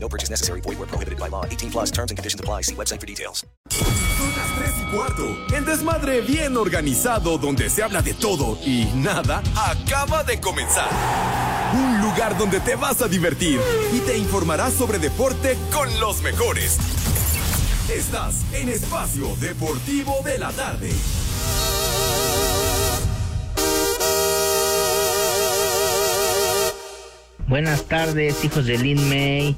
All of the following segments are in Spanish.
No purchase necessary. Void where prohibited by law. 18 plus terms and conditions apply. See website for details. Son las 3 y cuarto. El desmadre bien organizado donde se habla de todo y nada acaba de comenzar. Un lugar donde te vas a divertir y te informarás sobre deporte con los mejores. Estás en Espacio Deportivo de la Tarde. Buenas tardes, hijos de Lin May.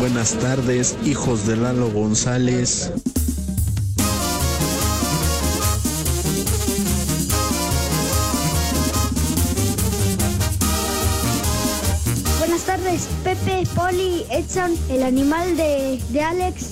Buenas tardes, hijos de Lalo González. Buenas tardes, Pepe, Poli, Edson, el animal de, de Alex.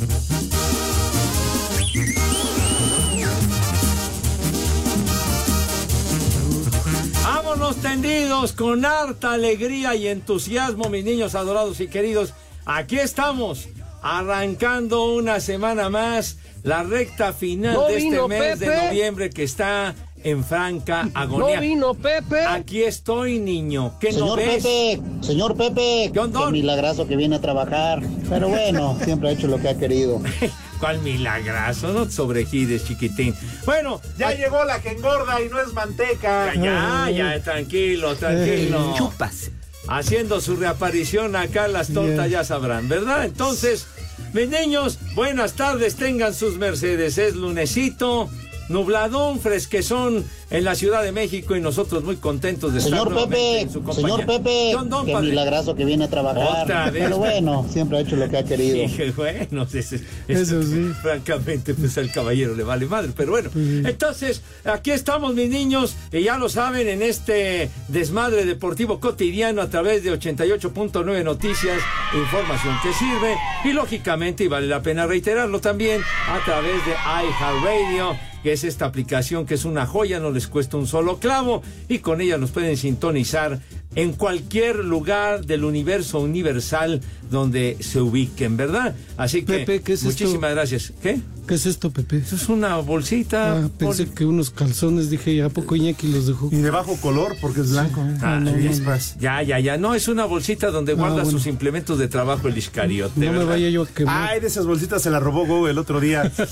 Vámonos tendidos con harta alegría y entusiasmo, mis niños adorados y queridos. Aquí estamos, arrancando una semana más, la recta final No de este mes de noviembre que está en franca agonía. No vino Pepe. Aquí estoy, niño. ¿Qué no Señor ves? Pepe, señor Pepe, ¿Qué onda? qué milagroso que viene a trabajar. Pero bueno, siempre ha hecho lo que ha querido. ¿Cuál milagrazo? No te sobregires, chiquitín. Bueno, Ya ay, llegó la que engorda y no es manteca. ya, ya, tranquilo, tranquilo. Chupas. Haciendo su reaparición acá las tortas ya sabrán, ¿verdad? Entonces, mis niños, buenas tardes, tengan sus mercedes, es lunesito, nubladón, fresquezón en la Ciudad de México y nosotros muy contentos de estar Señor nuevamente Pepe, en su compañía. señor Pepe, ¿Qué onda, qué padre? milagroso que viene a trabajar. Otra vez. Pero bueno, siempre ha hecho lo que ha querido. Dije, bueno, ese- ese- Eso sí. Francamente, pues al caballero le vale madre. Pero bueno, entonces, aquí estamos, mis niños, y ya lo saben, en este desmadre deportivo cotidiano a través de 88.9 Noticias, información que sirve, y lógicamente, y vale la pena reiterarlo también, a través de iHeartRadio que es esta aplicación que es una joya, no les cuesta un solo clavo y con ella nos pueden sintonizar en cualquier lugar del universo universal donde se ubiquen, ¿verdad? Así que Pepe, ¿qué es esto? muchísimas gracias. ¿Qué? ¿Qué es esto, Pepe? Eso es una bolsita. Ah, pensé que unos calzones, dije, ¿a poco Iñaki los dejó? Y de bajo color porque es blanco. ¿eh? Ah, no, no, Chispas. Ya, ya, ya. No, es una bolsita donde guarda bueno. sus implementos de trabajo el iscariote. No me vaya yo a quemar. Ay, de esas bolsitas se la robó Go el otro día.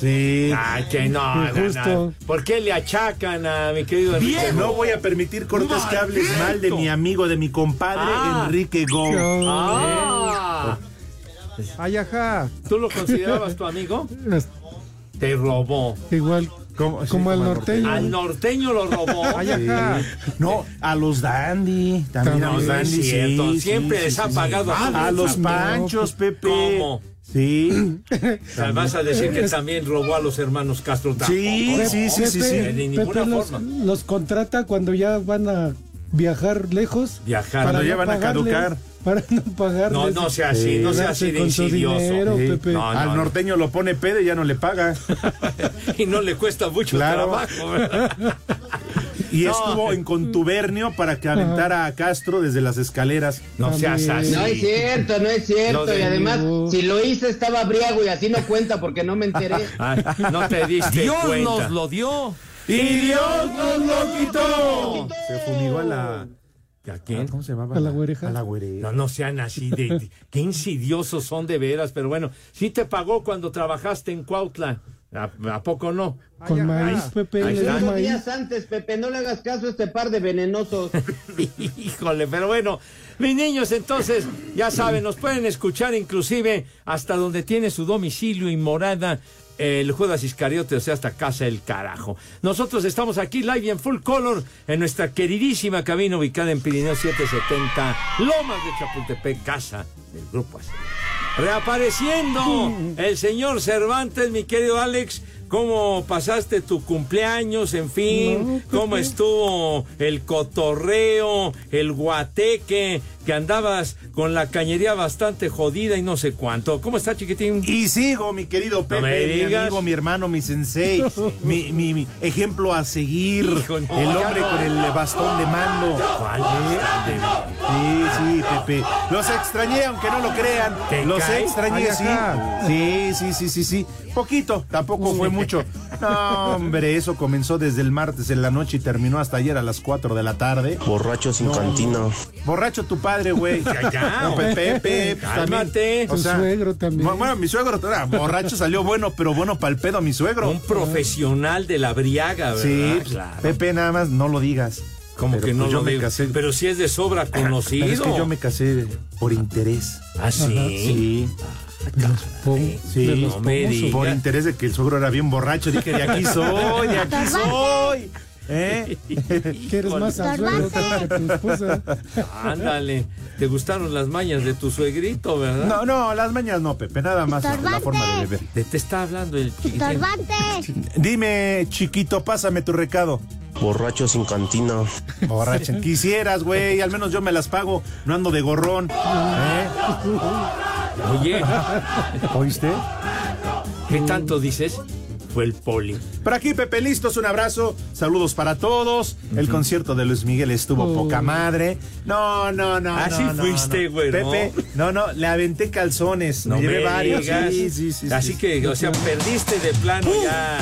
Sí. Ay, que no, no, no. Justo. ¿Por qué le achacan a mi querido Enrique? No voy a permitir cortes que hables mal de mi amigo, de mi compadre Ah. Enrique Go. Ah, Ay, ajá. ¿Tú lo considerabas tu amigo? Te robó. Igual. Sí, como al como norteño. Al norteño lo robó. Ay, ajá. No, a los dandy. También a los es dandy, cierto. sí, Siempre sí, les sí, ha sí, pagado sí. a A los panchos, Pepe. ¿Cómo? Sí. Vas a decir que también robó a los hermanos Castro tampoco. Sí, sí, sí, sí, De sí. ninguna Pepe los, forma. los contrata cuando ya van a viajar lejos. Viajar. Cuando para ya no van a caducar. Para no pagarles. No, no sea así, no sea así de insidioso. dinero, Sí. Pepe. No, Al no. norteño lo pone pedo y ya no le paga. y no le cuesta mucho Claro. trabajo. Y No. estuvo en contubernio para que aventara a Castro desde las escaleras. No seas así. No es cierto, no es cierto. Y además, si lo hice estaba briago y así no cuenta porque no me enteré. Ay, no te diste Dios cuenta. nos lo dio. ¡Y Dios nos lo quitó! Se fumigó a la. ¿A quién? ¿Cómo se llamaba? A la güereja. A la güereja. No, no sean así de, de- qué insidiosos son de veras, pero bueno, sí te pagó cuando trabajaste en Cuautla. ¿A, a poco no? Con maíz, Pepe. Ahí está. maíz. días antes, Pepe, no le hagas caso a este par de venenosos. Híjole, pero bueno, mis niños, entonces, ya saben, nos pueden escuchar inclusive hasta donde tiene su domicilio y morada el Judas Iscariote, o sea, hasta casa el carajo. Nosotros estamos aquí live y en full color en nuestra queridísima cabina ubicada en Pirineo 770, Lomas de Chapultepec, casa del Grupo Así. Reapareciendo el señor Cervantes, mi querido Alex. ¿Cómo pasaste tu cumpleaños? En fin, No, ¿cómo estuvo el cotorreo, el guateque que andabas con la cañería bastante jodida y no sé cuánto. ¿Cómo está, chiquitín? Y sigo, mi querido Pepe, me mi amigo, mi hermano, mi sensei, mi, mi- mi ejemplo a seguir, Hijo, no, el hombre no. con el bastón de mando. ¿Cuál. Sí, sí, Pepe. Los extrañé, aunque no lo crean. ¿Te Los cae? extrañé, Ay, sí. Sí, sí, sí, sí, sí. Poquito, tampoco fue mucho. No, hombre, eso comenzó desde el martes en la noche y terminó hasta ayer a las 4 de la tarde. Borracho sin cantina. Borracho tu padre, güey. Ya, ya. No, Pepe, Pepe, pues, Cálmate. Tu suegro también. Bueno, mi suegro, borracho salió bueno, pero bueno para el pedo, mi suegro. Un profesional de la briaga, ¿verdad? Sí, claro. Pepe, nada más no lo digas. Como Pero, que no pues, yo lo me digo. casé. Pero si es de sobra conocido. Pero es que yo me casé por interés. ¿Ah, sí? Sí, Pom- sí. No me. Por interés de que el suegro era bien borracho. Dije, de aquí soy, de aquí soy. ¿Eh? ¿Quieres más al suegro que a tu esposa? Ándale. ¿Te gustaron las mañas de tu suegrito, verdad? No, no, las mañas no, Pepe, nada más la, la forma de beber. Te, te está hablando el chiquitín. Dime, chiquito, pásame tu recado. Borracho sin cantina. Borracha. Quisieras, güey, al menos yo me las pago. No ando de gorrón. ¿Eh? Oye, ¿Oíste? ¿qué tanto dices? Fue el poli. Por aquí, Pepe, listos, un abrazo. Saludos para todos. El concierto de Luis Miguel estuvo Oh. poca madre. No, no, no. Ah, no, sí no, fuiste, güey, ¿no? Pepe, no, no, le aventé calzones. No me llevé me varios. digas. Sí, sí, sí. Así sí. que, o sea, perdiste de plano ya.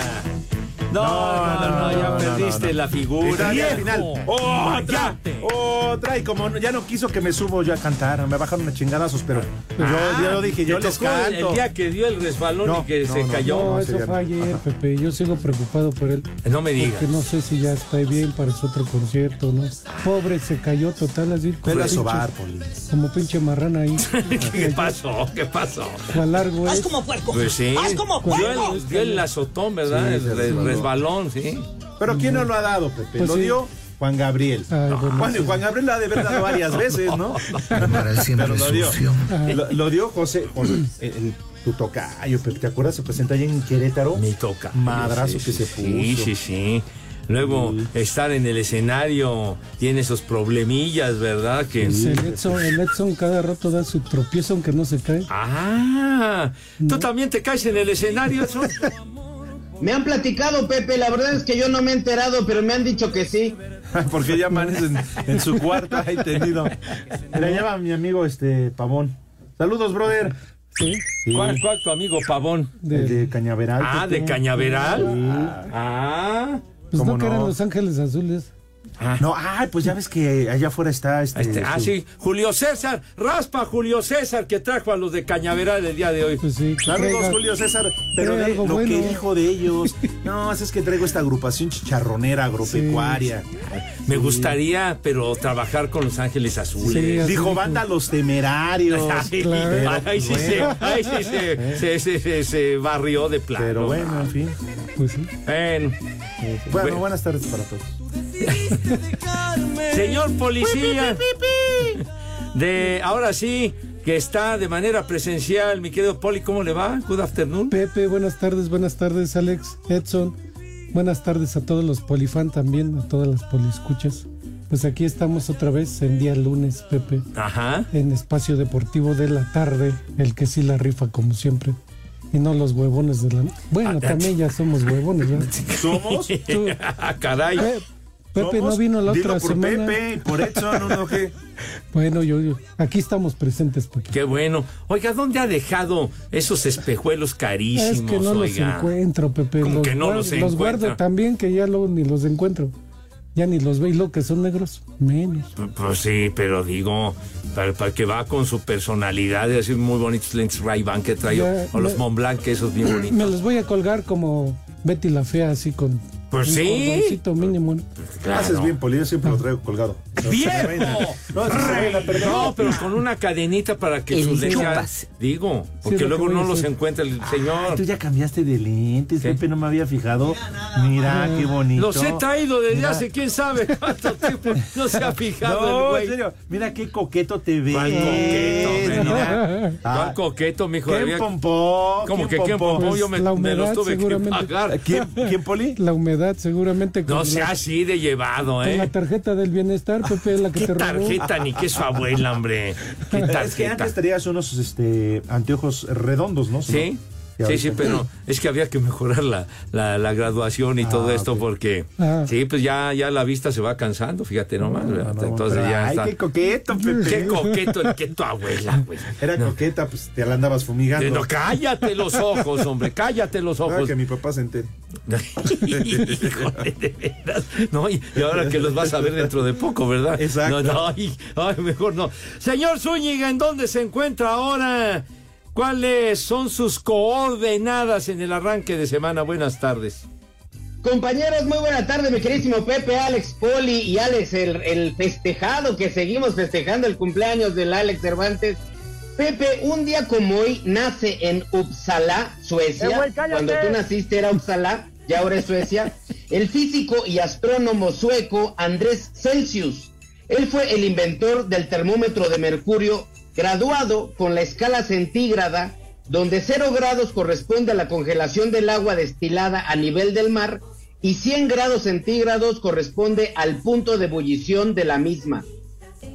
No, no, no, ya perdiste la figura. Y al final, otra, otra. Y como no- ya no quiso que me subo yo a cantar, me bajaron a chingadazos, pero yo ya lo dije, yo ¿Te les canto. El día que dio el resbalón y que se cayó. No, eso fue ayer, Pepe. Yo sigo preocupado por él. No me digas. Porque no sé si ya está bien para su otro concierto, ¿no? Pobre, se cayó total así. como sobar. Como pinche marrana ahí. ¿Qué pasó? ¿Qué pasó? Cuál largo es. Pues sí. ¡Haz como el, dio el azotón, ¿verdad? Sí, resbalón, sí. Pero ¿quién no lo ha dado, Pepe? Pues lo sí. dio Juan Gabriel. Ay, bueno, Juan, sí. Juan Gabriel lo ha de haber dado varias veces, ¿no? Pero lo dio. Lo, lo dio José, José, el, el- tu tocayo, Pepe. ¿Te acuerdas? Se presentó allá en Querétaro. Mi toca. Madrazo Sí, que sí, se Sí, puso. sí, sí. Luego, estar en el escenario tiene esos problemillas, ¿verdad? Que... Pues el, Edson, el Edson cada rato da su tropiezo aunque no se cae. Ah, ¿tú también te caes en el escenario? eso? Me han platicado, Pepe, la verdad es que yo no me he enterado, pero me han dicho que sí. Porque ya amanece en, en su cuarto ahí tendido. Le llama mi amigo este Pavón. Saludos, brother. Sí. Sí. ¿Cuál, cuál tu amigo Pavón? El de Cañaveral. Ah, de Cañaveral. Ah. Pues ¿Cómo no que eran? Los Ángeles Azules. No, ay, pues ya ves que allá afuera está este. Este, ah, su- sí, Julio César, raspa Julio César que trajo a los de Cañaveral el día de hoy. Pues sí. que Saludos, Julio César. Pero de algo lo que bueno. dijo de ellos. No, es que traigo esta agrupación chicharronera agropecuaria. Me gustaría, pero trabajar con Los Ángeles Azules. Dijo banda Los Temerarios. Ay, Claro. ahí sí, se, ahí sí se, se, se- se- se barrió de plano. Pero bueno, en fin. Pues sí. Bueno. buenas tardes para todos. Señor policía, de ahora sí que está de manera presencial, mi querido Poli, ¿cómo le va? Good afternoon. Pepe, buenas tardes, buenas tardes, Alex, Edson. Buenas tardes a todos los polifan también, a todas las poliscuchas. Pues aquí estamos otra vez en día lunes, Pepe, Ajá. en espacio deportivo de la tarde, el que sí la rifa como siempre. Y no los huevones de la... Bueno, Ah, también ya somos huevones, ¿verdad? ¿Somos? Tú- Ah, Caray. Pe- Pepe no vino la otra por semana. Pepe, por Edson, uno que. Bueno, yo, yo- aquí estamos presentes, Pepe. Qué bueno. Oiga, ¿dónde ha dejado esos espejuelos carísimos? Es que no los oiga? encuentro, Pepe. ¿Cómo los que no guardo, los los guardo también, que ya luego ni los encuentro. Ya ni los veo. Y lo que son negros, menos. Pues sí, pero digo, para, para que va con su personalidad, así muy bonitos lentes Ray-Ban que trae, Ya, o los. Montblanc, esos bien bonitos. Me los voy a colgar como Betty la Fea, así con Pues un sí. mínimo. Claro. Haces bien, Poli, yo siempre lo traigo colgado. ¡Viejo! No, pero con una cadenita para que sus lentes. Digo, porque luego no los encuentra el Ah, señor. tú ya cambiaste de lentes, ¿Qué? Pepe, no me había fijado. Mira, qué bonito. Los he traído desde Mira. hace quién sabe cuánto tiempo. No se ha fijado No, el en serio, mira qué coqueto te. ¿Cuál coqueto, no? Mira. ¿Cuál Ah, coqueto, mijo? ¿Quién pompó? Como que ¿Quién quién pompó? yo me, La me los humedad, tuve que seguramente. pagar. ¿Quién, ¿Quién, Poli? La humedad, seguramente. Con, No sea la, así de llevado, con ¿eh? la tarjeta del bienestar, Pepe, la que ¿Qué te robó. tarjeta ni qué su abuela, hombre? ¿Qué Es que tarjeta? antes traías unos este, anteojos redondos, ¿no? Sí. Y Sí, sí, pero es que había que mejorar la, la, la graduación y todo Ah, esto ok. porque Ah. sí, pues ya, ya la vista se va cansando, fíjate nomás. ¿verdad? No, Entonces ya ay, está. qué coqueto, Pepe. Qué coqueto el que tu abuela, güey. Era coqueta, pues te la andabas fumigando. Eh, No, cállate los ojos, hombre, cállate los Ah, ojos. que mi papá se entere. Híjole, de veras. No, y, y ahora que los vas a ver dentro de poco, ¿verdad? Exacto. No, no, ay, ay, mejor no. Señor Zúñiga, ¿en dónde se encuentra ahora? ¿Cuáles son sus coordenadas en el arranque de semana? Buenas tardes. Compañeros, muy buena tarde, mi queridísimo Pepe, Alex Poli y Alex, el, el festejado que seguimos festejando el cumpleaños del Alex Cervantes. Pepe, un día como hoy nace en Uppsala, Suecia. Eh, güey. Cuando tú naciste era Uppsala, ya ahora es Suecia. El físico y astrónomo sueco Andrés Celsius. Él fue el inventor del termómetro de mercurio, graduado con la escala centígrada, donde 0 grados corresponde a la congelación del agua destilada a nivel del mar y 100 grados centígrados corresponde al punto de ebullición de la misma.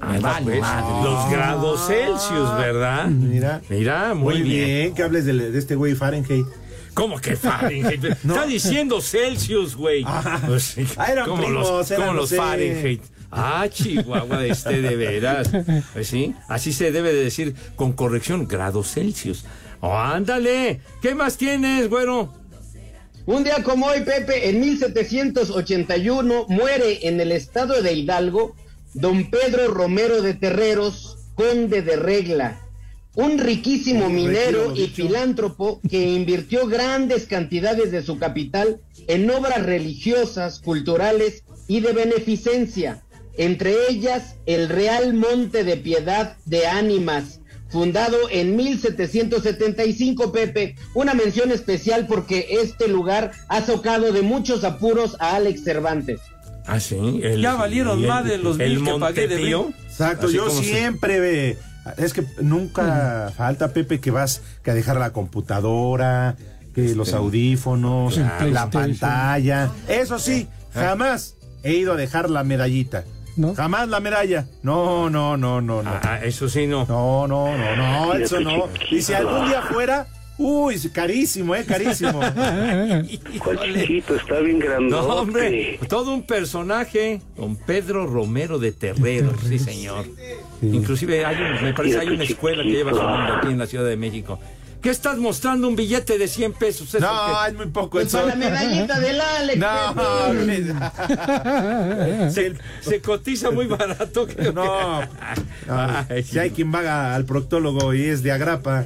Ay, va, pues, los grados Celsius, ¿verdad? Mira. Mira, muy, Muy bien. bien que hables de, de este güey Fahrenheit. ¿Cómo que Fahrenheit? Está diciendo Celsius, güey. Pues Ah, como primos, los, como los. Fahrenheit. Ah, Chihuahua, este de veras. Pues sí, así se debe de decir con corrección, grados Celsius. Oh, ándale, ¿qué más tienes, güero? Un día como hoy, Pepe, en 1781 muere en el estado de Hidalgo don Pedro Romero de Terreros, conde de Regla, un riquísimo minero y filántropo que invirtió grandes cantidades de su capital en obras religiosas, culturales y de beneficencia, entre ellas el Real Monte de Piedad de Ánimas, fundado en 1775, Pepe. Una mención especial porque este lugar ha socado de muchos apuros a Alex Cervantes. Ah, sí. el- Ya valieron el- más de los el mil que pagué de renta. Exacto, Así yo se- siempre ve. Es que nunca falta, Pepe, que vas que a dejar la computadora, que los audífonos, El la pantalla. Eso sí, jamás he ido a dejar la medallita. ¿No? Jamás la medalla. No, no, no, no, no. Ah, eso sí, no. No, no, no, no, eso no. Y si algún día fuera, uy, carísimo, eh, carísimo. Híjole. chiquito, está bien grandote. No, hombre, todo un personaje, don Pedro Romero de Terreros, sí, señor. Inclusive hay un- me parece hay una escuela que lleva su nombre aquí en la Ciudad de México. ¿Qué estás mostrando? Un billete de 100 pesos. ¿Eso No, qué? es muy poco Pues eso. para la medallita del Alex. Pepe. No, se, se cotiza muy barato. creo no. que- no. Ay, Si hay quien vaga al proctólogo y es de agrapa.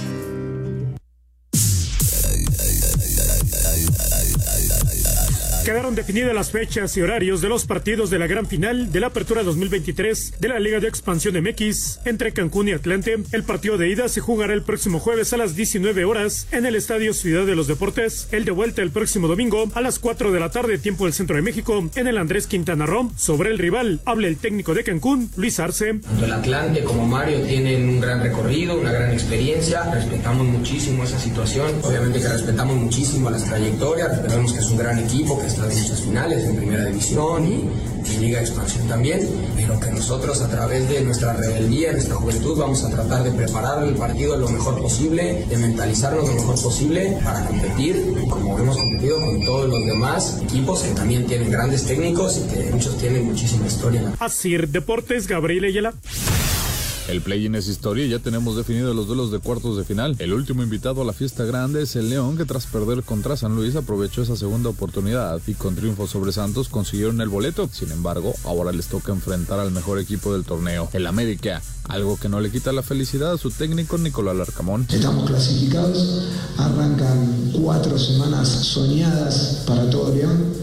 Quedaron definidas las fechas y horarios de los partidos de la gran final de la Apertura 2023 de la Liga de Expansión MX entre Cancún y Atlante. El partido de ida se jugará el próximo jueves a las 19 horas en el Estadio Ciudad de los Deportes. El de vuelta el próximo domingo a las 4 de la tarde, tiempo del Centro de México, en el Andrés Quintana Roo. Sobre el rival, habla el técnico de Cancún, Luis Arce. Tanto el Atlante como Mario tienen un gran recorrido, una gran experiencia. Respetamos muchísimo esa situación. Obviamente que respetamos muchísimo las trayectorias. Respetamos que es un gran equipo, que está en muchas finales en Primera División y, y Liga Expansión también. Pero que nosotros a través de nuestra rebeldía, nuestra juventud, vamos a tratar de preparar el partido lo mejor posible, de mentalizarnos lo mejor posible para competir, como hemos competido con todos los demás equipos que también tienen grandes técnicos y que muchos tienen muchísima historia. Asir Deportes, Gabriel Ayala. El play-in es historia y ya tenemos definidos los duelos de cuartos de final. El último invitado a la fiesta grande es el León, que tras perder contra San Luis aprovechó esa segunda oportunidad y con triunfo sobre Santos consiguieron el boleto. Sin embargo, ahora les toca enfrentar al mejor equipo del torneo, el América, algo que no le quita la felicidad a su técnico Nicolás Larcamón. Estamos clasificados, arrancan cuatro semanas soñadas para todo León,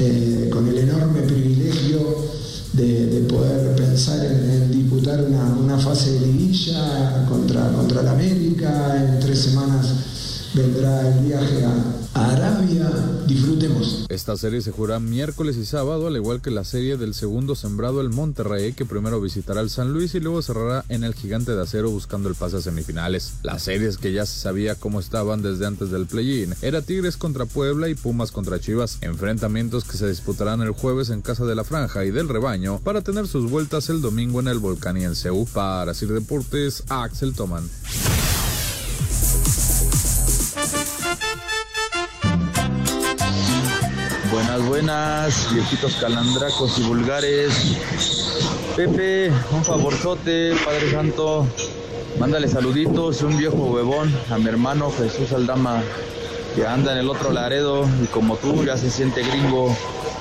eh, con el enorme privilegio de, de poder pensar en, disputar una, una, fase de liguilla contra, contra la América. En tres semanas vendrá el viaje a Arabia. Disfrutemos. Esta serie se jugará miércoles y sábado, al igual que la serie del segundo sembrado el Monterrey, que primero visitará el San Luis y luego cerrará en el Gigante de Acero buscando el pase a semifinales. Las series que ya se sabía cómo estaban desde antes del play-in era Tigres contra Puebla y Pumas contra Chivas, enfrentamientos que se disputarán el jueves en casa de la Franja y del Rebaño para tener sus vueltas el domingo en el Volcán y en Ceú. Para Sir Deportes, Axel Toman. Buenas, buenas, viejitos calandracos y vulgares. Pepe, un favorzote, Padre Santo. Mándale saluditos y un viejo huevón a mi hermano Jesús Aldama, que anda en el otro Laredo y como tú ya se siente gringo.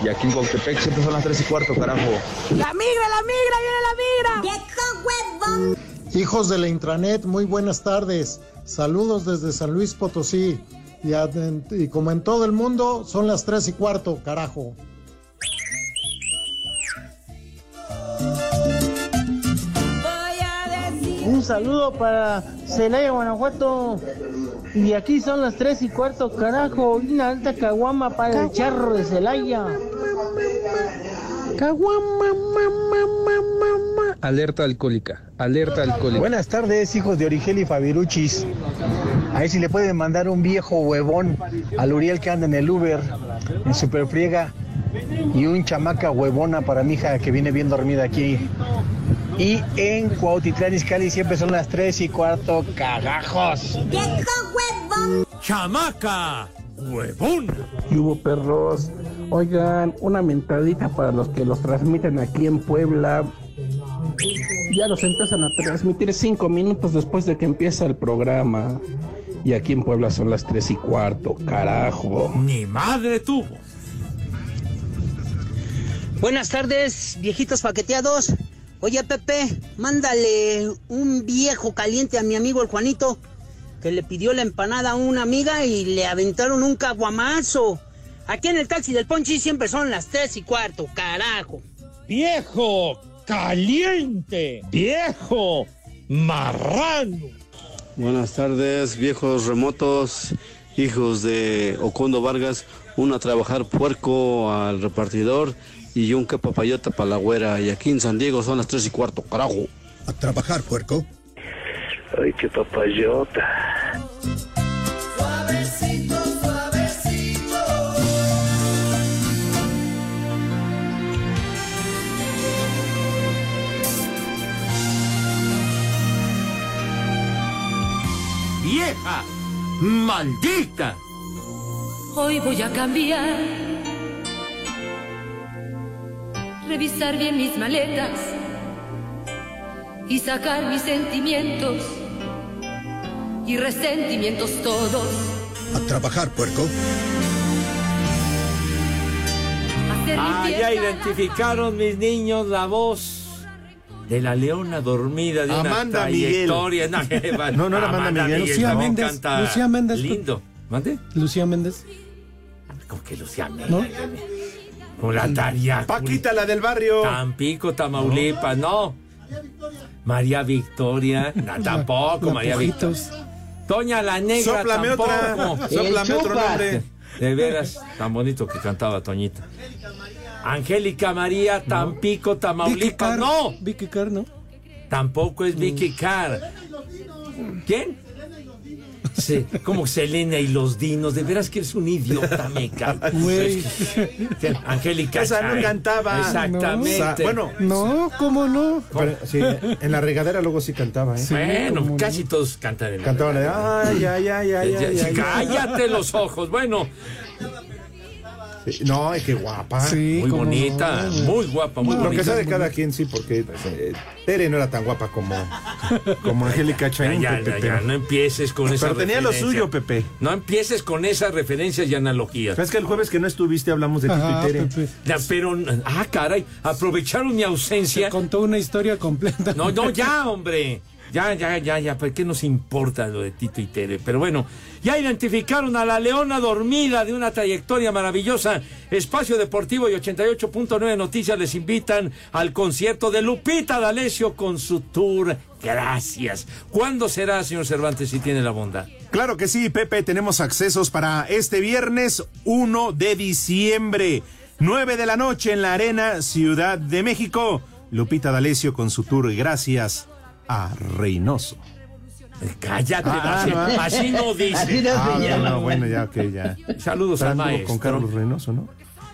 Y aquí en Cuautepec siempre son las 3 y cuarto, carajo. ¡La migra, la migra, viene la migra! ¡Viejo huevón! Hijos de la intranet, muy buenas tardes. Saludos desde San Luis Potosí. Y, como en todo el mundo, son las tres y cuarto, carajo. Un saludo para Celaya, Guanajuato. Y aquí son las tres y cuarto, carajo. Una alta caguama para el charro de Celaya. Caguama, mamá, mamá. Alerta alcohólica, alerta alcohólica. Buenas tardes, hijos de Origel y Fabiruchis. A ver si le pueden mandar un viejo huevón al Uriel que anda en el Uber, en Superfriega, y un chamaca huevona para mi hija que viene bien dormida aquí. Y en Cuautitlán Izcalli siempre son las 3 y cuarto, cagajos. ¡Viejo huevón! ¡Chamaca! ¡Huevón! Y hubo perros. Oigan, una mentadita para los que los transmiten aquí en Puebla. Ya los empiezan a transmitir cinco minutos después de que empieza el programa. Y aquí en Puebla son las tres y cuarto, carajo. Ni madre tuvo. Buenas tardes, viejitos paqueteados. Oye, Pepe, mándale un viejo caliente a mi amigo el Juanito, que le pidió la empanada a una amiga y le aventaron un caguamazo. Aquí en el taxi del Ponchi siempre son las tres y cuarto, carajo. ¡Viejo caliente! ¡Viejo marrano! Buenas tardes, viejos remotos, hijos de Ocondo Vargas, uno a trabajar puerco al repartidor y un que papayota para la güera. Y aquí en San Diego son las tres y cuarto, carajo. ¿A trabajar puerco? Ay, qué papayota. ¡Vieja! ¡Maldita! Hoy voy a cambiar. Revisar bien mis maletas y sacar mis sentimientos y resentimientos todos. A trabajar, puerco. Hacer Ah, ya identificaron mis niños la voz de la leona dormida de una Amanda Miguel. trayectoria. No, que va- No, no era Amanda Miguel. Lucía también Méndez, canta Lucía Méndez. Lindo. ¿Mande? Lucía Méndez. ¿Cómo que Lucía Méndez? ¿No? Con la tarea. Paquita, la del barrio. Tampico, Tamaulipas, no. María Victoria, no, tampoco, La María Pujitos. Victoria. Toña la Negra, Sóplame tampoco. otra. Sóplame otro nombre. De veras, tan bonito que cantaba Toñita. Angélica María, Tampico, Vicky Tamaulipas, Carr. no. Vicky Carr, ¿no? Tampoco es Vicky Carr. ¿Quién? Sí, como Selena y los dinos. De veras que eres un idiota, me cae. Güey. Angélica. Esa no cantaba. Exactamente. No. Bueno, No, ¿cómo no? pero sí, en la regadera luego sí cantaba, ¿eh? Bueno, no. casi todos cantan en la Cantaban de, ay, ay, ay, ay, Ya- ay, ya- ay, Cállate los ojos. Bueno. No, es que guapa. Sí, muy bonita, muy guapa, muy bonita. Lo que sea de cada quien, sí, porque eh, Tere no era tan guapa como, como Angélica Chain. Ya, ya, ya, no empieces con esa Pero tenía lo suyo, Pepe. No empieces con esas referencias y analogías. Es que el jueves que no estuviste hablamos de Tito y Tere. Ya, pero, ah, caray, aprovecharon mi ausencia. Se contó una historia completa. No, no, ya, hombre. Ya, ya, ya, ya, ¿por qué nos importa lo de Tito y Tere? Pero bueno, ya identificaron a la leona dormida de una trayectoria maravillosa. Espacio Deportivo y 88.9 Noticias les invitan al concierto de Lupita D'Alessio con su tour. Gracias. ¿Cuándo será, señor Cervantes, si tiene la bondad? Claro que sí, Pepe, tenemos accesos para este viernes 1 de diciembre, 9 de la noche en la Arena Ciudad de México. Lupita D'Alessio con su tour. Gracias a Reynoso. Cállate, ah, así, no dice. Así no ah, bueno, bueno, ya, ok, ya. Saludos al maestro. con Carlos Reynoso, ¿no?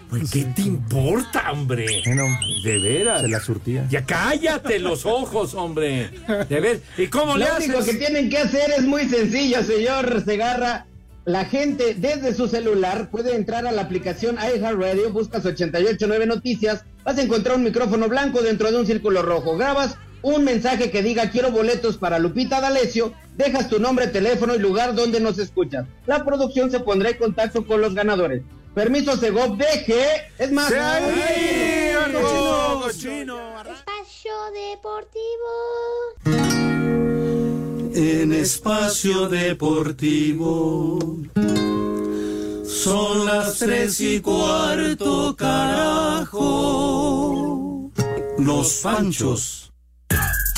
Pues, ¿qué te importa, hombre? Bueno, de veras. Se la surtía. Ya cállate los ojos, hombre. De ver. ¿Y cómo Lo le haces? Lo único que tienen que hacer es muy sencillo, señor Segarra. La gente desde su celular puede entrar a la aplicación iHeartRadio, buscas 889 Noticias, vas a encontrar un micrófono blanco dentro de un círculo rojo. Grabas un mensaje que diga quiero boletos para Lupita D'Alessio, dejas tu nombre, teléfono y lugar donde nos escuchas. La producción se pondrá en contacto con los ganadores. Permiso Segov, deje. Es más. Espacio Deportivo. En Espacio Deportivo. Son las tres y cuarto, carajo. Los Panchos Go!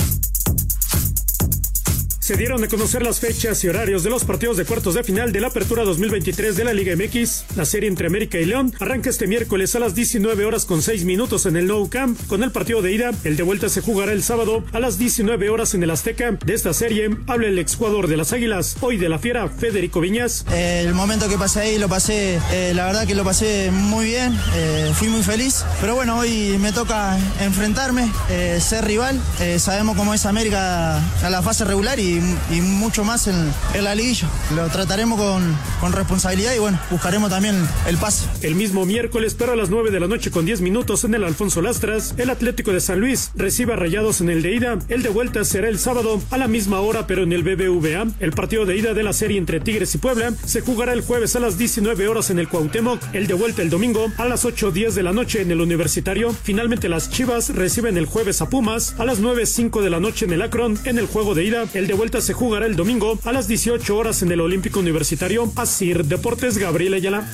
Se dieron a conocer las fechas y horarios de los partidos de cuartos de final de la Apertura 2023 de la Liga MX. La serie entre América y León arranca este miércoles a las 19 horas con 6 minutos en el Nou Camp con el partido de ida. El de vuelta se jugará el sábado a las 19 horas en el Azteca. De esta serie habla el exjugador de las Águilas, hoy de la Fiera, Federico Viñas. el momento que pasé ahí lo pasé, eh, la verdad que lo pasé muy bien, eh, fui muy feliz. Pero bueno, hoy me toca enfrentarme, eh, ser rival. sabemos cómo es América a la fase regular y y, mucho más en, la liguilla. Lo trataremos con, con, responsabilidad y bueno, buscaremos también el pase. El mismo miércoles, pero a las 9 de la noche con 10 minutos en el Alfonso Lastras, el Atlético de San Luis recibe a Rayados en el de ida. El de vuelta será el sábado a la misma hora, pero en el BBVA. El partido de ida de la serie entre Tigres y Puebla se jugará el jueves a las 19 horas en el Cuauhtémoc. El de vuelta el domingo a las 8.10 de la noche en el Universitario. Finalmente las Chivas reciben el jueves a Pumas a las 9.05 de la noche en el Akron en el juego de ida. El de vuelta se jugará el domingo a las 18 horas en el Olímpico Universitario. Asir Deportes Gabriel Ayala.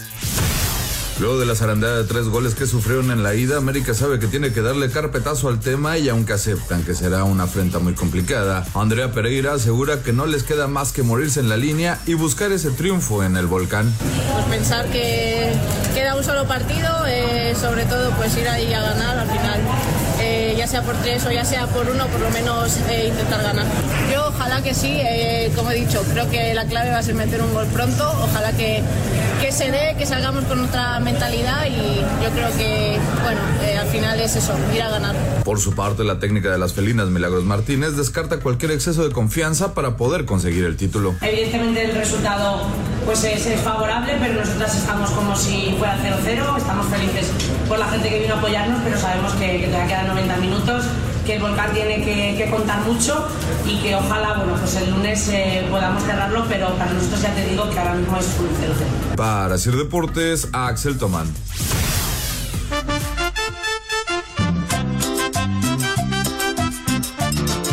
Luego de la zarandada de tres goles que sufrieron en la ida, América sabe que tiene que darle carpetazo al tema y aunque aceptan que será una afrenta muy complicada, Andrea Pereira asegura que no les queda más que morirse en la línea y buscar ese triunfo en el volcán. Pues pensar que queda un solo partido, eh, sobre todo pues ir ahí a ganar al final ya sea por tres o ya sea por uno, por lo menos eh, intentar ganar. Yo ojalá que sí, eh, como he dicho, creo que la clave va a ser meter un gol pronto, ojalá que, que se dé, que salgamos con otra mentalidad y yo creo que, bueno, eh, al final es eso, ir a ganar. Por su parte, la técnica de las felinas Milagros Martínez descarta cualquier exceso de confianza para poder conseguir el título. Evidentemente el resultado pues es, es favorable, pero nosotras estamos como si fuera 0-0, estamos felices por la gente que vino a apoyarnos, pero sabemos que, que todavía quedan 90 minutos que el volcán tiene que, contar mucho y que ojalá, bueno, pues el lunes eh, podamos cerrarlo, pero para nosotros ya te digo que ahora mismo es un 0-0. Para hacer deportes, Axel Tomán.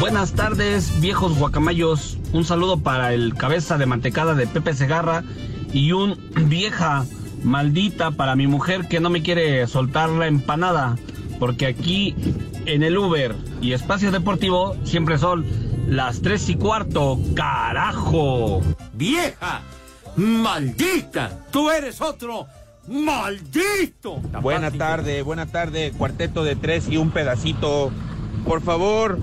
Buenas tardes, viejos guacamayos. Un saludo para el cabeza de mantecada de Pepe Segarra y un vieja maldita para mi mujer que no me quiere soltar la empanada. Porque aquí en el Uber y Espacio Deportivo siempre son las tres y cuarto. ¡Carajo! ¡Vieja! ¡Maldita! ¡Tú eres otro! ¡Maldito! Buena tarde, buena tarde, cuarteto de tres y un pedacito. Por favor,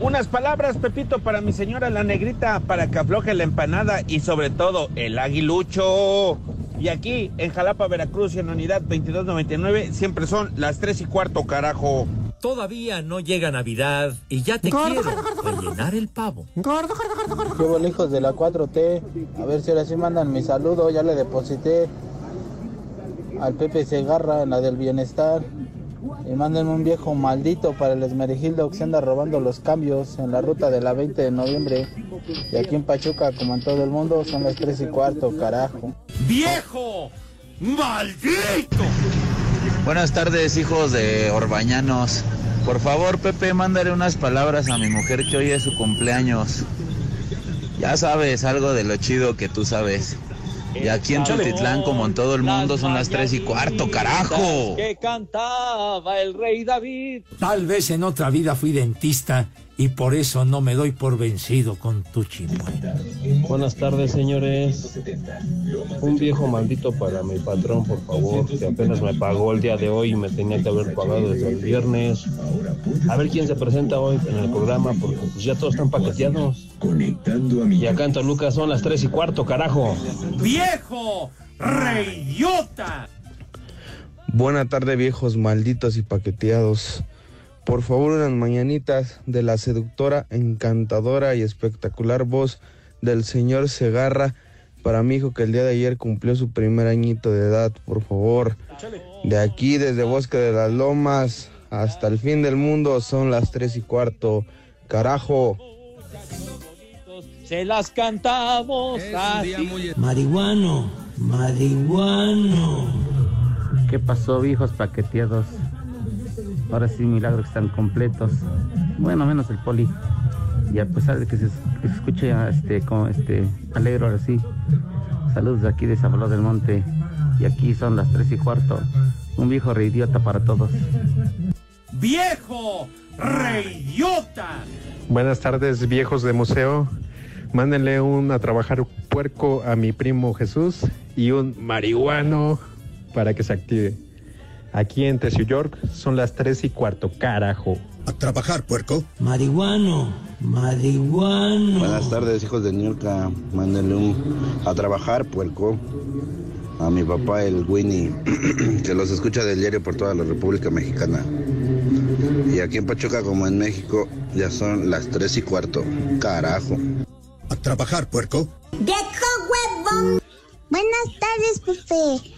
unas palabras, Pepito, para mi señora la negrita, para que afloje la empanada y sobre todo el aguilucho. Y aquí en Jalapa, Veracruz y en unidad 2299 siempre son las tres y cuarto, carajo. Todavía no llega Navidad y ya te quiero rellenar el pavo. Gordo, gordo, gordo, gordo. hijos de la 4T. A ver si ahora sí mandan mi saludo, ya le deposité. al Pepe Segarra en la del bienestar. Y mándenme un viejo maldito para el Esmerigildo que se anda robando los cambios en la ruta de la 20 de noviembre. Y aquí en Pachuca, como en todo el mundo, son las 3 y cuarto, carajo. ¡Viejo! ¡Maldito! Buenas tardes, hijos de Orbañanos. Por favor, Pepe, mándale unas palabras a mi mujer que hoy es su cumpleaños. Ya sabes algo de lo chido que tú sabes. Y aquí en Tultitlán, como en todo el mundo, son las tres y cuarto, carajo. Que cantaba el rey David. Tal vez en otra vida fui dentista y por eso no me doy por vencido con tu chimuela. Buenas tardes, señores. Un viejo maldito para mi patrón, por favor, que apenas me pagó el día de hoy y me tenía que haber pagado desde el viernes. A ver quién se presenta hoy en el programa, porque pues ya todos están paqueteados. Y acá en Toluca son las tres y cuarto, carajo. ¡Viejo! ¡Reyota! Buena tarde, viejos malditos y paqueteados. Por favor, unas mañanitas de la seductora, encantadora y espectacular voz del señor Segarra para mi hijo que el día de ayer cumplió su primer añito de edad, por favor. De aquí, desde Bosque de las Lomas hasta el fin del mundo, son las tres y cuarto. Carajo. Se las cantamos así. Marihuano, marihuano. ¿Qué pasó, viejos paqueteados? Ahora sí, milagro que están completos. Bueno, menos el poli. Y a pesar de que se, que se escuche este, como este, alegro ahora sí. Saludos de aquí de San Pablo del Monte. Y aquí son las tres y cuarto. Un viejo reidiota para todos. ¡Viejo! ¡Reyota! Buenas tardes, viejos de museo. Mándenle un a trabajar puerco a mi primo Jesús y un marihuano para que se active. Aquí en Tessio York son las tres y cuarto, carajo. A trabajar, puerco. Marihuano, marihuano. Buenas tardes, hijos de Niurka. Mándenle un a trabajar, puerco. A mi papá, el Winnie, que los escucha del diario por toda la República Mexicana. Y aquí en Pachuca, como en México, ya son las tres y cuarto. Carajo. A trabajar, puerco. ¡Viejo huevón! Buenas tardes, Pepe.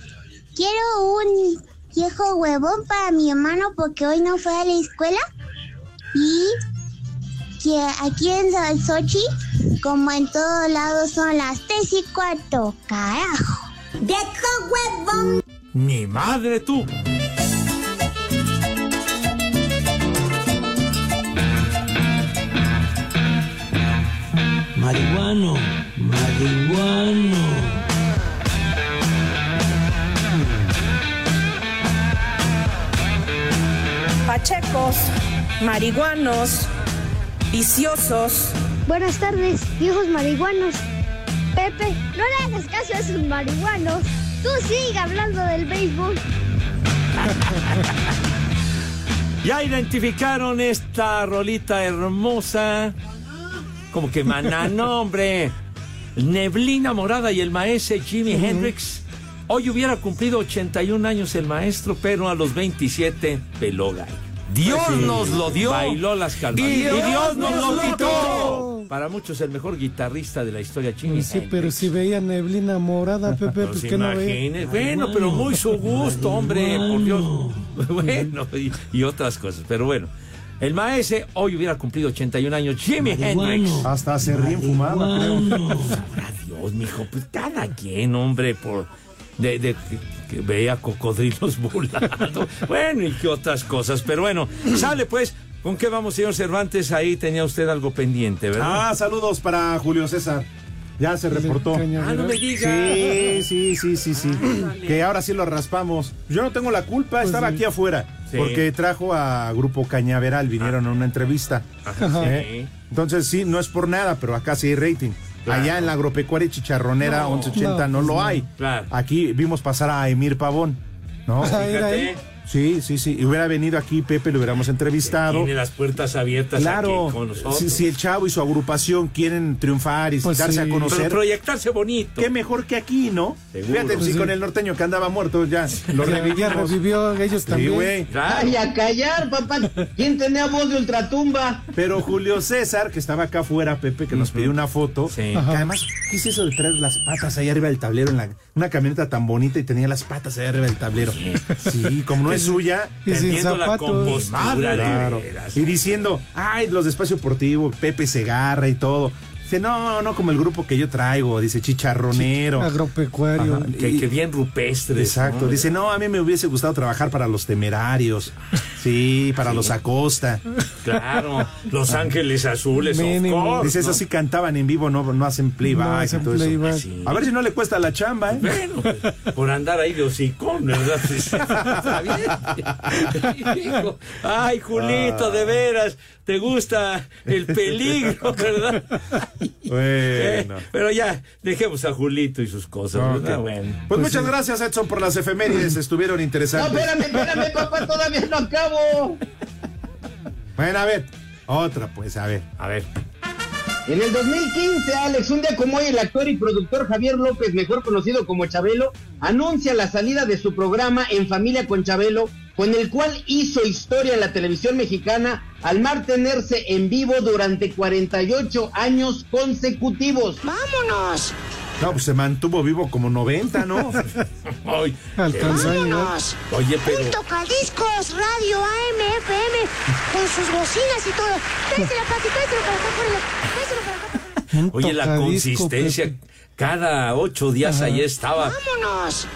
Quiero un viejo huevón para mi hermano porque hoy no fue a la escuela. Y que aquí en Sochi, como en todos lados, son las tres y cuarto. ¡Carajo! ¡Viejo huevón! ¡Mi madre tú! Marihuano, marihuano. Pachecos, marihuanos, viciosos. Buenas tardes, viejos marihuanos. Pepe, no le hagas caso a esos marihuanos. Tú sigue hablando del béisbol. Ya identificaron esta rolita hermosa. Como que maná, no, hombre. Neblina Morada y el maestro Jimi Hendrix. Hoy hubiera cumplido 81 años el maestro, pero a los 27 peló gallo. Dios Sí. nos lo dio. Bailó las calmas. Y Dios nos lo quitó. Para muchos el mejor guitarrista de la historia Jimi Sí, pero si veía neblina morada, Pepe, pues que no ve. imagine- Bueno, pero muy su gusto, hombre, por Dios. Bueno, y, y otras cosas, pero bueno. El maese hoy hubiera cumplido 81 años. Jimi Hendrix. Hasta se ríen fumaba, creo. Sabrá Dios, mijo, pues cada quien, hombre, por de, de- que, vea cocodrilos volando. bueno, y que otras cosas, pero bueno, sale pues. ¿Con qué vamos, señor Cervantes? Ahí tenía usted algo pendiente, ¿verdad? Ah, saludos para Julio César. Ya se reportó. Ah, no me digas. Sí, sí, sí, sí, sí. Que ahora sí lo raspamos. Yo no tengo la culpa, estaba aquí afuera. Sí. Porque trajo a Grupo Cañaveral, vinieron a una entrevista. Ajá, ¿Eh? Entonces sí, no es por nada, pero acá sí hay rating. Claro. Allá en la agropecuaria y chicharronera No, 1180 no, no, lo hay. Claro. Aquí vimos pasar a Emir Pavón. ¿No? Fíjate. Sí, sí, sí. Y hubiera venido aquí Pepe, lo hubiéramos entrevistado. Tiene las puertas abiertas Claro, aquí con nosotros. si, si el chavo y su agrupación quieren triunfar y Pues darse sí. a Pero conocer, proyectarse bonito. qué mejor que aquí, ¿no? Seguro. Fíjate, Pues si sí. con el norteño que andaba muerto ya lo revivimos. revivió ellos Sí, también. güey. Ay, a callar, papá. ¿Quién tenía voz de ultratumba? Pero Julio César, que estaba acá afuera, Pepe, que nos pidió una foto, Sí. que además, ¿qué es eso de traer las patas ahí arriba del tablero? En la... una camioneta tan bonita y tenía las patas ahí arriba del tablero. Sí, como no es suya. Y sin la claro. Y diciendo, ay, los de Espacio Deportivo, Pepe Segarra y todo. Dice, no, no como el grupo que yo traigo, dice chicharronero. Agropecuario. Ajá, Que, que bien rupestres. Exacto. ¿no? Dice, no, a mí me hubiese gustado trabajar para los temerarios. Sí, para los Acosta. Claro, Los Ángeles Azules, course, Dice, ¿no? eso sí cantaban en vivo, no, no hacen playback No hacen todo eso. Sí. A ver si no le cuesta la chamba, ¿eh? Bueno, pues, por andar ahí de hocicón, ¿verdad? Está bien. Ay, Julito, de veras, te gusta el peligro, ¿verdad? Eh, Bueno. pero ya, dejemos a Julito y sus cosas. ¿verdad? Bueno. Pues, muchas gracias, Edson, por las efemérides. Estuvieron No, interesantes. espérame, espérame, papá, todavía no acabo. Bueno, a ver. Otra, pues, a ver. A ver. En el 2015, Alex, un día como hoy, el actor y productor Javier López, mejor conocido como Chabelo, anuncia la salida de su programa En Familia con Chabelo, con el cual hizo historia en la televisión mexicana al mantenerse en vivo durante 48 años consecutivos. ¡Vámonos! No, pues se mantuvo vivo como 90, ¿no? Ay, Alcanzó llegar. oye, pero. Un tocadiscos, radio, AM, FM, con sus bocinas y todo. Tráesela, Pati, tráeselo para acá. Tráeselo para acá. Oye, la consistencia. Pepe. Cada ocho días Ajá. ahí estaba ¡Vámonos!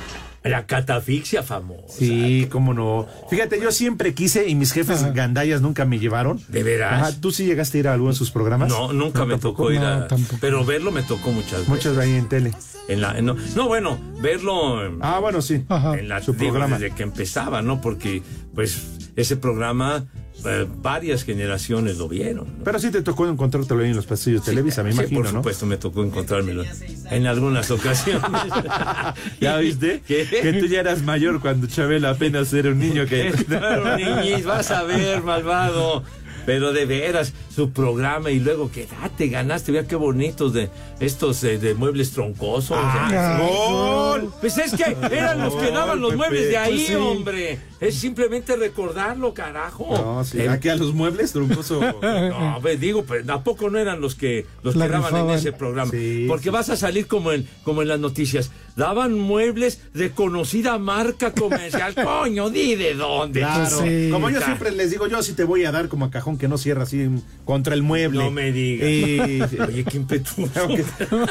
La catafixia famosa. Sí, cómo no. Fíjate, yo siempre quise y mis jefes gandallas nunca me llevaron. ¿De veras? Ajá, ¿Tú sí llegaste a ir a alguno de sus programas? No, nunca No, me tampoco. tocó ir No, a. tampoco. Pero verlo me tocó muchas veces. Muchas ahí en tele. En la, no, no, bueno, verlo en- Ah, bueno, sí. Ajá. en la, su digo, programa. desde que empezaba, ¿no? Porque, pues, ese programa, eh, varias generaciones lo vieron. ¿no? Pero sí te tocó encontrártelo ahí en los pasillos de Televisa, me Sí, imagino, por ¿no? supuesto, me tocó encontrármelo en algunas ocasiones. ¿Ya viste? ¿Qué? Que tú ya eras mayor cuando Chabela apenas era un niño que... Claro, niñis, vas a ver, malvado. Pero de veras, su programa y luego que ah, te ganaste, vea qué bonitos de estos eh, de muebles troncosos. Ah, Eh, ¡Gol! Pues es que eran los que daban los Pepe, muebles de ahí, pues sí. hombre. Es simplemente recordarlo, carajo. No, sí. Eh, Aquí a los muebles, troncoso. no, pues digo, pero ¿a poco no eran los que los La que daban en ese programa? Sí, Porque sí. vas a salir como en como en las noticias. Daban muebles de conocida marca comercial. Coño, di de dónde. Claro. Sí. Como yo siempre les digo, yo sí te voy a dar como a cajón que no cierra así contra el mueble. No me digas. Y- Oye, qué impetuoso. aunque,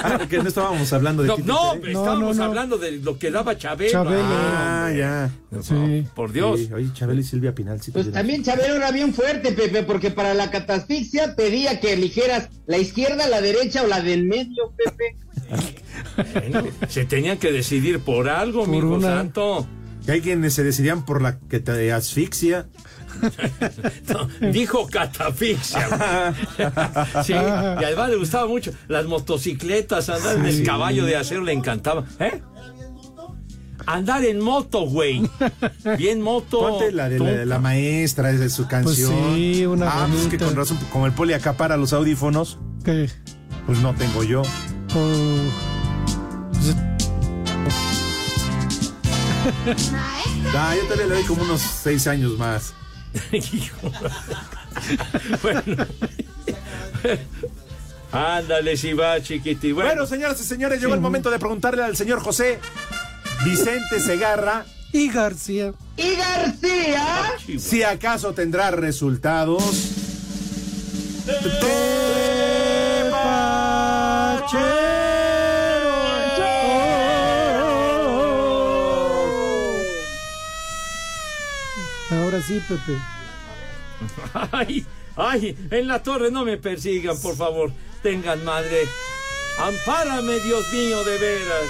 aunque no estábamos hablando de No, no, estábamos no, no. hablando de lo que daba Chabelo. Chabelo. Ah, hombre. ya. Sí. Por Dios. Sí, oye, Chabelo y Silvia Pinal. sí Pues también Chabelo era bien fuerte, Pepe, porque para la catasfixia pedía que eligieras la izquierda, la derecha o la del medio, Pepe. Bueno, se tenían que decidir por algo, Por mi una. santo. Que hay quienes se decidían por la que te asfixia. No, dijo catafixia. güey. Sí, y además le gustaba mucho las motocicletas, andar en el caballo de acero le encantaba. ¿Eh? Andar en moto, güey. Bien moto. Ponte la de la, la maestra, es de su canción. Pues sí, una Ah, pues es que bonita. con razón, como el poli acapara los audífonos, ¿Qué? pues no tengo yo. Oh, Ah, yo todavía le doy como unos seis años más. Bueno. Ándale, si va, chiquiti. Bueno, Bueno, señoras y señores, llegó el momento de preguntarle al señor José Vicente Segarra y García. Y García. si acaso tendrá resultados. Ahora sí, Pepe. Ay, ay, en la torre no me persigan, por favor. Tengan madre. Ampárame, Dios mío, de veras.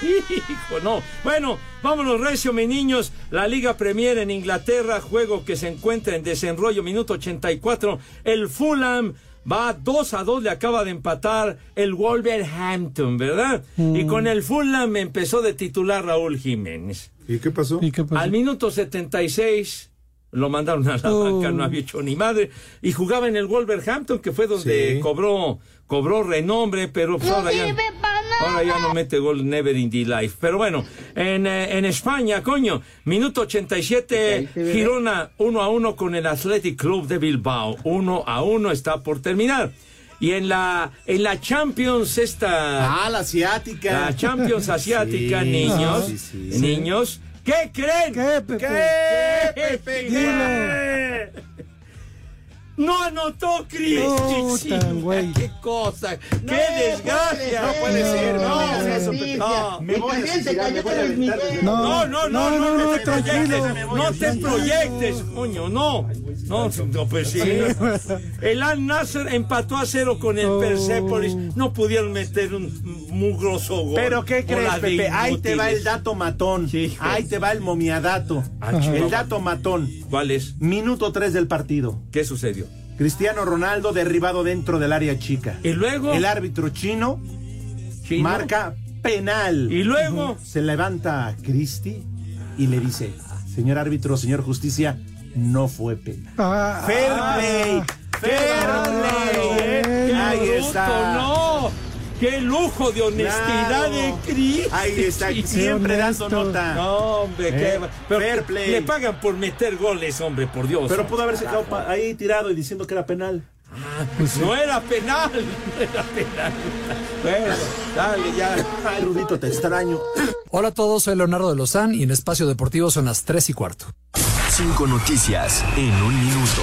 Hijo, no. Bueno, vámonos, recio, mis niños. La Liga Premier en Inglaterra, juego que se encuentra en desenrollo, minuto 84. El Fulham va 2 a 2, le acaba de empatar el Wolverhampton, ¿verdad? Y con el Fulham empezó de titular Raúl Jiménez. ¿Y qué pasó? ¿Y qué pasó? Al minuto 76 lo mandaron a la Oh. banca, no había hecho ni madre. Y jugaba en el Wolverhampton, que fue donde Sí. cobró, cobró renombre, pero pues ahora, ya, ahora ya no mete gol Never in the Life. Pero bueno, en, eh, en España, coño, minuto 87, Girona 1 a 1 con el Athletic Club de Bilbao. 1 a 1 está por terminar. Y en la, en la Champions esta... Ah, la asiática. La Champions asiática, Sí, niños. sí, sí. Niños. ¿Qué creen? ¿Qué, Pepe? ¿Qué, Pepe? ¿Qué? No anotó güey. Qué cosa. Qué desgracia. No puede ser, no eso. Pepe. No. Me voy a suicidar, cayó me voy a aventar No, no, no, no, no, te tranquilo. proyectes, no te proyectes, coño, no. No, no, pues sí. El Al Nasser empató a cero con el. Persepolis. No pudieron meter un mugroso gol. Pero ¿qué crees, Pepe? Ahí te va el dato matón. Ahí te va el momiadato. Ah, el dato matón. ¿Cuál es? Minuto 3 del partido. ¿Qué sucedió? Cristiano Ronaldo derribado dentro del área chica. Y luego. El árbitro chino Chino. marca penal. Y luego. Se levanta Cristi y le dice, señor árbitro, señor justicia, no fue penal. Ah, Fair ah, play. Fair play. ¡Qué Ahí bruto, está. no! ¡Qué lujo de honestidad Claro. de Cristo! Ahí está, siempre dando nota. No, hombre, qué Eh, pero fair play. Le pagan por meter goles, hombre, por Dios. Pero pudo haberse quedado ahí tirado y diciendo que era penal. No era penal, no era penal. Bueno, dale ya. Ay, Rudito, te extraño. Hola a todos, soy Leonardo de Lozán y en Espacio Deportivo son las 3 y cuarto. Cinco noticias en un minuto.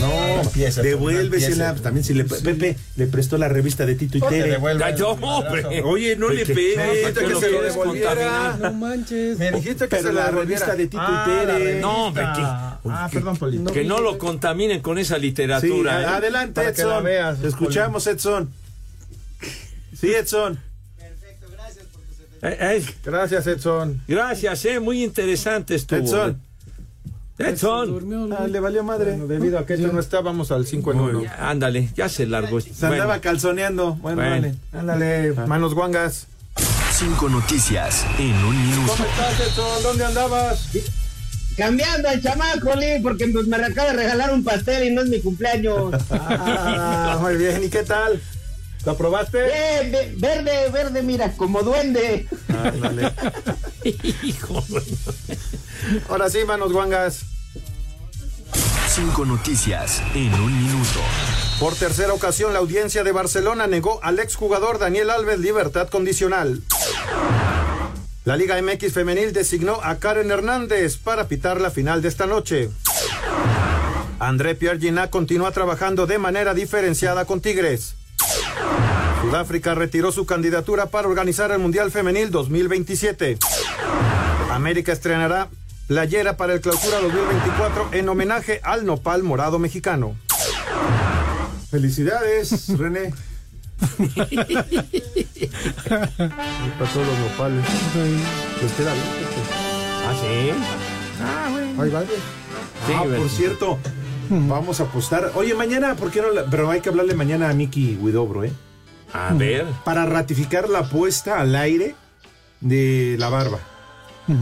No, devuélvesela. También si le Pepe le prestó la revista de Tito y Tere. Ay, no, hombre. Oye, no le pegues. Que se lo contaminar. No manches. Me dijiste que Pero se la la revista de Tito Ah, y la Tere. No, hombre, que- Ah, perdón, Polito. Que no lo contaminen con esa Sí, literatura. ¿eh? adelante, Para que la Edson. veas, Te escuchamos, Edson. Sí, Edson. Eh, eh, Gracias, Edson. gracias, eh, muy interesante estuvo. Edson. Edson. Durmió, Ah, le valió madre. Bueno, debido a que Edson no está, vamos al 5 en 1. Ya, ándale, ya se largó. Se andaba calzoneando. Bueno, Bueno. vale. Ándale, manos guangas. Cinco noticias en un minuto. ¿Cómo estás, Edson? ¿Dónde andabas? Cambiando al chamaco, Lee, porque pues, me acaba de regalar un pastel y no es mi cumpleaños. Ah, muy bien. ¿Y qué tal? ¿Lo probaste? Bien, ve- verde, verde, mira, como duende. Ándale. Hijo, bueno. Ahora sí, manos guangas. Cinco noticias en un minuto. Por tercera ocasión, la audiencia de Barcelona negó al exjugador Daniel Alves libertad condicional. La Liga MX Femenil designó a Karen Hernández para pitar la final de esta noche. André Pierre Ginac continúa trabajando de manera diferenciada con Tigres. Sudáfrica retiró su candidatura para organizar el Mundial Femenil 2027. América estrenará playera para el Clausura 2024 en homenaje al nopal morado mexicano. Felicidades, René. Pasó los nopales. Pues queda bien. ¿Ah, sí? Ahí va. ah, bueno. por cierto, vamos a apostar. Oye, mañana, ¿por qué no? la- Pero hay que hablarle mañana a Miki Widobro, ¿eh? A ver. Para ratificar la apuesta al aire de la barba.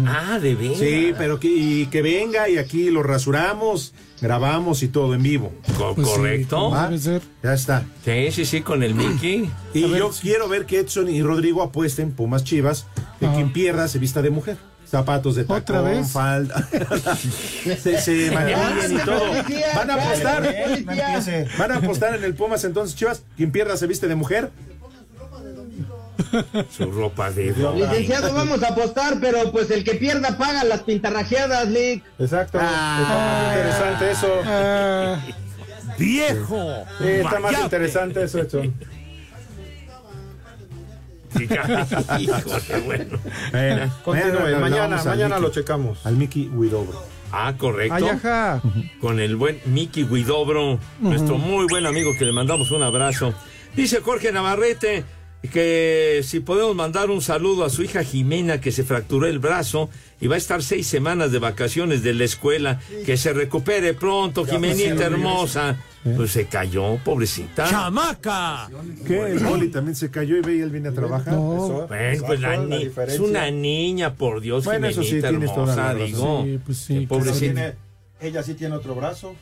Ah, de veras. Sí, pero que, y que venga y aquí lo rasuramos, grabamos y todo en vivo. Co- Pues correcto. como debe ser. Ya está. Sí, sí, sí, con el Mickey. Y yo quiero ver que Edson y Rodrigo apuesten Pumas Chivas, que quien pierda se vista de mujer. Zapatos de tacón, ¿Otra vez? falda. se, se maquillan y todo. Van a apostar. Van a apostar en el Pumas entonces, Chivas. Quien pierda se viste de mujer. Su ropa de Licenciado, vamos a apostar, pero pues el que pierda paga las pintarrajeadas, Lick. Exacto. está más interesante eso. Ah, ¡Viejo! Sí, está más interesante eso, Edson. Híjole, bueno. Continúe, mañana, Mickey. lo checamos. Al Mickey Widobro. Ah, correcto. ay, ajá. Con el buen Miki Guidobro, nuestro muy buen amigo que le mandamos un abrazo. Dice Jorge Navarrete que si podemos mandar un saludo a su hija Jimena que se fracturó el brazo y va a estar seis semanas de vacaciones de la escuela. Que se recupere pronto, Jimenita hermosa. Pues se cayó, pobrecita. ¡Chamaca! ¿Qué? El Poli también se cayó y ve y él viene a trabajar. No. Bueno, pues la la es una niña, por Dios, Bueno, eso sí, Jimenita toda la hermosa, digo. Sí, pues sí, Pobrecita. ella sí tiene otro brazo.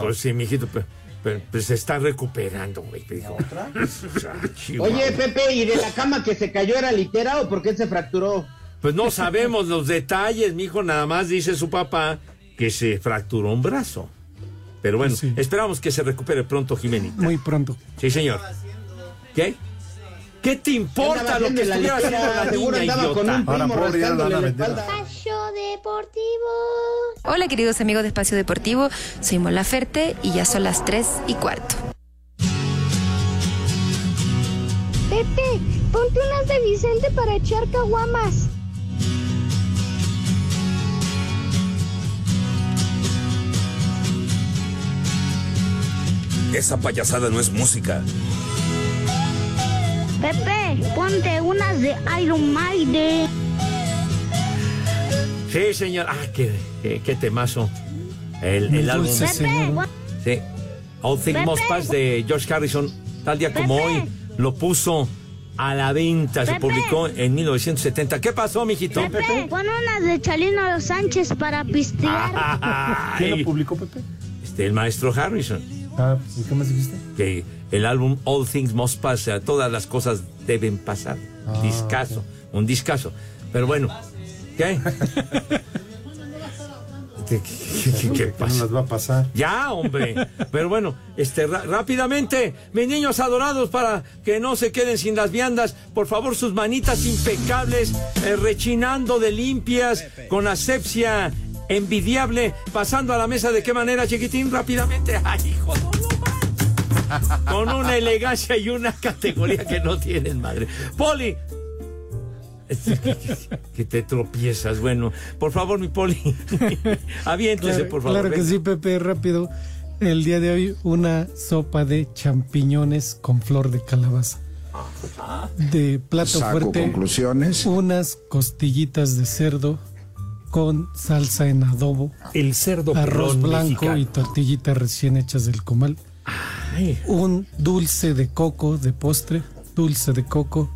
Pues sí, mijito, pero, pero, pues se está recuperando, güey. digo. Oye, Pepe, ¿y de la cama que se cayó era litera o por qué se fracturó? Pues no sabemos los detalles, mijo, nada más dice su papá que se fracturó un brazo. Pero bueno, esperamos que se recupere pronto Jiménez. Muy pronto. Sí, señor. ¿Qué? ¿Qué te importa lo que estuviera haciendo la niña, idiota? Espacio Deportivo. Hola queridos amigos de Espacio Deportivo, soy Mola Ferte y ya son las 3 y cuarto. Pepe, ponte unas de Vicente para echar caguamas. Esa payasada no es música. Pepe, ponte unas de Iron Maiden. Sí, señor. Ah, qué, qué, qué temazo. El, el álbum. Pepe, Sí. All Things Pepe. Must Pass de George Harrison, tal día como Pepe. hoy, lo puso a la venta. Se publicó en 1970. ¿Qué pasó, mijito? Pepe, pon unas de Chalino Sánchez para pistear. ¿Quién lo publicó, Pepe? Este, el maestro Harrison. Ah, ¿y qué más dijiste? Que el álbum All Things Must Pass, o sea, todas las cosas deben pasar. Ah, discaso, un discaso. Pero bueno, ¿qué? ¿Qué, qué- qué- qué pasa? las va a pasar. Ya, hombre. Pero bueno, este rápidamente, mis niños adorados, para que no se queden sin las viandas, por favor, sus manitas impecables, eh, rechinando de limpias, con asepsia envidiable, pasando a la mesa de qué manera, chiquitín, rápidamente. Ay, hijo, no. Con una elegancia y una categoría que no tienen madre. Poli. Que te tropiezas. Bueno, por favor, mi Poli. Aviéntese, Claro, por favor. claro que sí, Pepe, rápido. El día de hoy una sopa de champiñones con flor de calabaza. De plato Saco fuerte. conclusiones. Unas costillitas de cerdo con salsa en adobo. El cerdo Arroz blanco mexicano. y tortillitas recién hechas del comal. Un dulce de coco de postre, dulce de coco.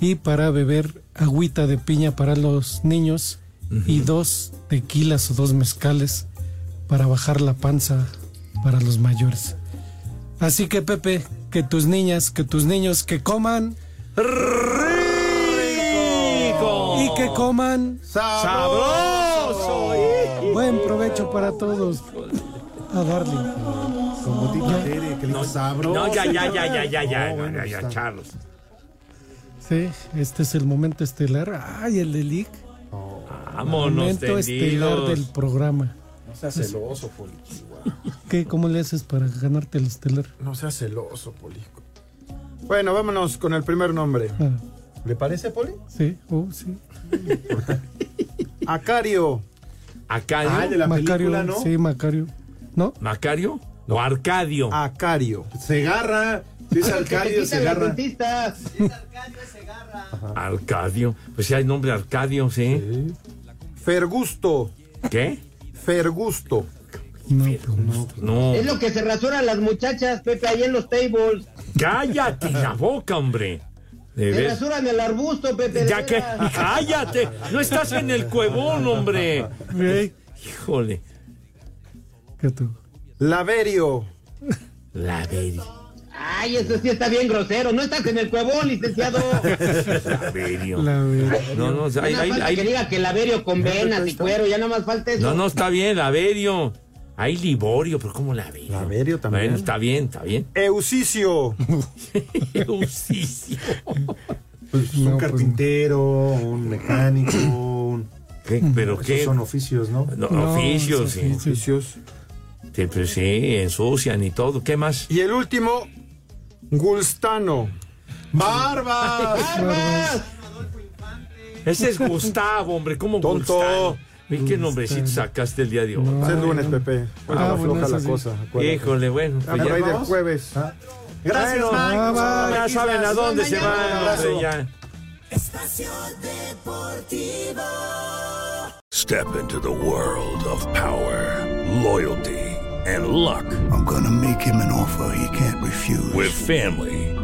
Y para beber agüita de piña para los niños y dos tequilas o dos mezcales para bajar la panza para los mayores. Así que Pepe, que tus niñas, que tus niños que coman y que coman sabroso. Buen provecho para todos. A darle. Como Tere, que dijo sabroso. No, ya, ya, ya, ya, ya, ya, No, ya, ya, está. Charlos. Sí, este es el momento estelar. Ay, el de Lick. Vámonos, momento estelar tendidos. del programa. No seas celoso, Poli. ¿Qué, ¿Cómo le haces para ganarte el estelar? No seas celoso, Poli. Bueno, vámonos con el primer nombre. Ah, ¿Le parece, Poli? sí, oh, sí. Acario. ¿Acario? Ah, de la Macario, película, ¿no? sí, Macario. ¿No? ¿Macario? No, Arcadio. Acario. Segarra. Si es Alcario, Segarra. Arcadio. Pues sí hay nombre Arcadio, ¿sí? Fergusto. ¿Qué? Fergusto. No, No. Es lo que se rasuran las muchachas, Pepe, ahí en los tables. Cállate la boca, hombre. De Se ver- rasuran el arbusto, Pepe. Ya que, cállate, no estás en el cuevón, hombre. Híjole. ¿Qué tú? Laverio. La Veri. Ay, eso sí está bien grosero. No estás en el cuevón, licenciado. Laverio. La ve- No, no, hay- hay- hay- que diga que el averio con venas y cuero, ya nada más falta eso. no, no, está bien, Laverio. Hay Liborio, pero ¿cómo Laverio? Laverio también. Bueno, está bien, está bien. Eusicio. Eusicio. Pues, No, un pues, carpintero, un mecánico, un... ¿Qué? ¿Pero Esos qué? son oficios, ¿no? No, No, oficios, sí. Oficios. Sí, pero sí, ensucian y todo. ¿Qué más? Y el último, Gulstano. ¡Barba! ¡Barbas! Ese es Gustavo, hombre. ¿Cómo Tonto. Gustavo? ¿Y qué nombrecito sacaste el día de hoy? No. Es lunes, Pepe. Bueno, Ah, afloja la cosa. acuérdate. Híjole, bueno. Ah, pues ya, del jueves. Ah. Gracias, Bueno, Mike. ah, ya saben a dónde se van. Hombre, ya. Step into the world of power, loyalty, and luck. I'm gonna make him an offer he can't refuse. With family,